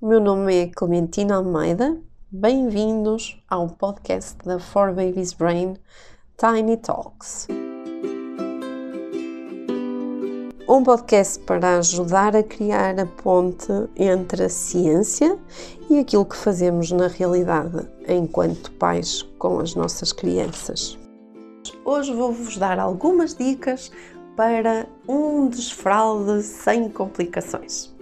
o meu nome é Clementina Almeida. Bem-vindos ao podcast da For Babies Brain Tiny Talks. Um podcast para ajudar a criar a ponte entre a ciência e aquilo que fazemos na realidade enquanto pais com as nossas crianças. Hoje vou-vos dar algumas dicas para um desfralde sem complicações.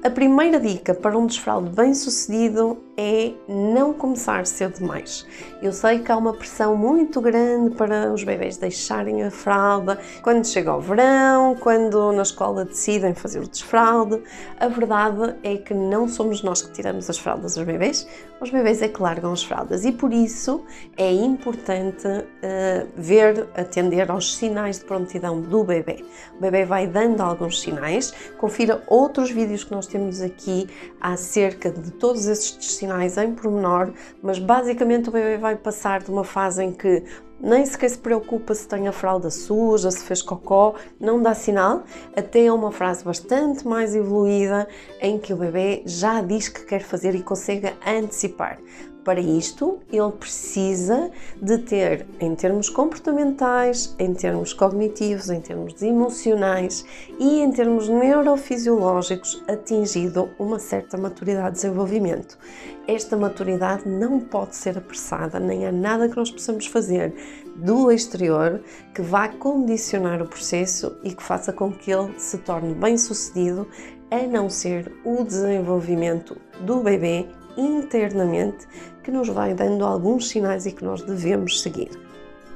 A primeira dica para um desfralde bem sucedido é não começar cedo demais. Eu sei que há uma pressão muito grande para os bebês deixarem a fralda quando chega o verão, quando na escola decidem fazer o desfralde. A verdade é que não somos nós que tiramos as fraldas aos bebês, os bebês é que largam as fraldas e por isso é importante uh, ver, atender aos sinais de prontidão do bebê. O bebê vai dando alguns sinais, confira outros vídeos que nós temos aqui acerca de todos esses sinais em pormenor, mas basicamente o bebê vai passar de uma fase em que nem sequer se preocupa se tem a fralda suja, se fez cocó, não dá sinal, até uma frase bastante mais evoluída em que o bebê já diz que quer fazer e consegue antecipar. Para isto, ele precisa de ter, em termos comportamentais, em termos cognitivos, em termos emocionais e em termos neurofisiológicos, atingido uma certa maturidade de desenvolvimento. Esta maturidade não pode ser apressada, nem há nada que nós possamos fazer do exterior que vá condicionar o processo e que faça com que ele se torne bem sucedido, a não ser o desenvolvimento do bebê internamente que nos vai dando alguns sinais e que nós devemos seguir.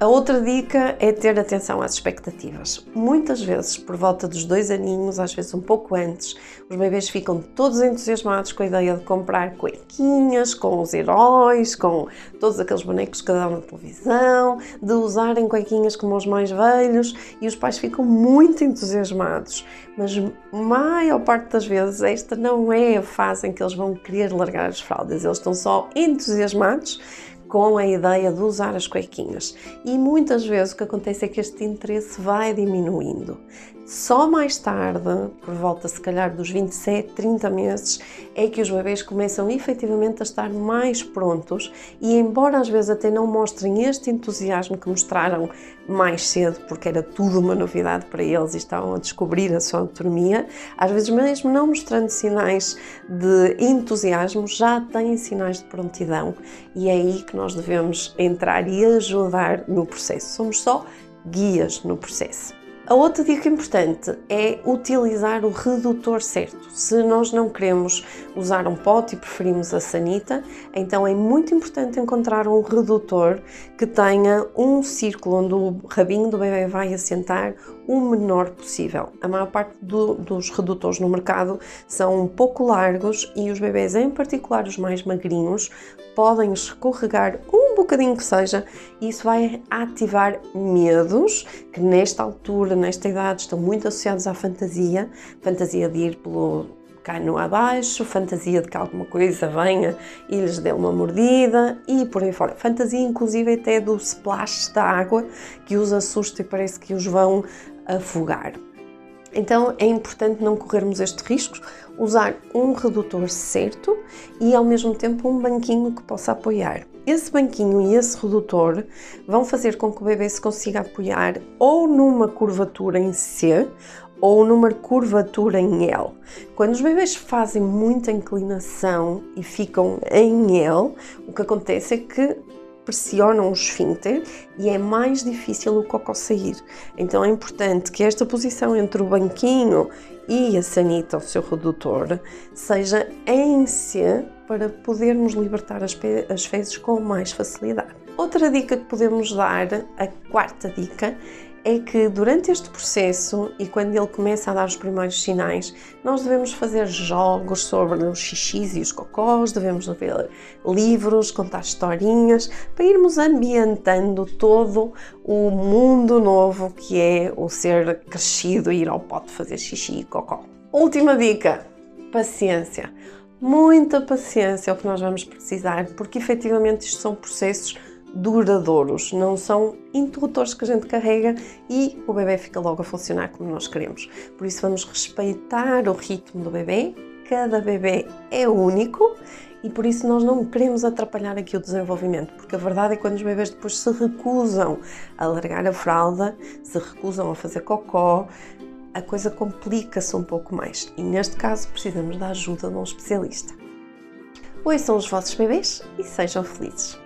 A outra dica é ter atenção às expectativas. Muitas vezes, por volta dos dois aninhos, às vezes um pouco antes, os bebês ficam todos entusiasmados com a ideia de comprar cuequinhas, com os heróis, com todos aqueles bonecos que dão na televisão, de usarem cuequinhas como os mais velhos e os pais ficam muito entusiasmados. Mas, maior parte das vezes, esta não é a fase em que eles vão querer largar as fraldas, eles estão só entusiasmados com a ideia de usar as cuequinhas. E muitas vezes o que acontece é que este interesse vai diminuindo. Só mais tarde, por volta se calhar dos 27, 30 meses, é que os bebês começam efetivamente a estar mais prontos e, embora às vezes até não mostrem este entusiasmo que mostraram mais cedo, porque era tudo uma novidade para eles e estavam a descobrir a sua autonomia, às vezes mesmo não mostrando sinais de entusiasmo, já têm sinais de prontidão e é aí que nós devemos entrar e ajudar no processo. Somos só guias no processo. A outra dica importante é utilizar o redutor certo. Se nós não queremos usar um pote e preferimos a sanita, então é muito importante encontrar um redutor que tenha um círculo onde o rabinho do bebê vai assentar o menor possível. A maior parte do, dos redutores no mercado são um pouco largos e os bebês, em particular os mais magrinhos, podem escorregar um bocadinho que seja e isso vai ativar medos que nesta altura, nesta idade, estão muito associados à fantasia, fantasia de ir pelo cano abaixo, fantasia de que alguma coisa venha e lhes dê uma mordida e por aí fora. Fantasia inclusive até do splash da água que os assusta e parece que os vão afogar. Então é importante não corrermos estes riscos, usar um redutor certo e ao mesmo tempo um banquinho que possa apoiar. Esse banquinho e esse redutor vão fazer com que o bebê se consiga apoiar ou numa curvatura em C ou numa curvatura em L. Quando os bebês fazem muita inclinação e ficam em L, o que acontece é que pressionam o esfíncter e é mais difícil o cocô sair. Então é importante que esta posição entre o banquinho e a sanita, o seu redutor, seja em para podermos libertar as, as fezes com mais facilidade. Outra dica que podemos dar, a quarta dica, é que durante este processo e quando ele começa a dar os primeiros sinais, nós devemos fazer jogos sobre os xixis e os cocós, devemos ver livros, contar historinhas, para irmos ambientando todo o mundo novo que é o ser crescido e ir ao pote fazer xixi e cocó. Última dica: paciência. Muita paciência é o que nós vamos precisar, porque efetivamente isto são processos duradouros, não são interruptores que a gente carrega e o bebê fica logo a funcionar como nós queremos. Por isso vamos respeitar o ritmo do bebê, cada bebê é único e por isso nós não queremos atrapalhar aqui o desenvolvimento, porque a verdade é que quando os bebês depois se recusam a largar a fralda, se recusam a fazer cocó, a coisa complica-se um pouco mais e neste caso precisamos da ajuda de um especialista. São os vossos bebês e sejam felizes!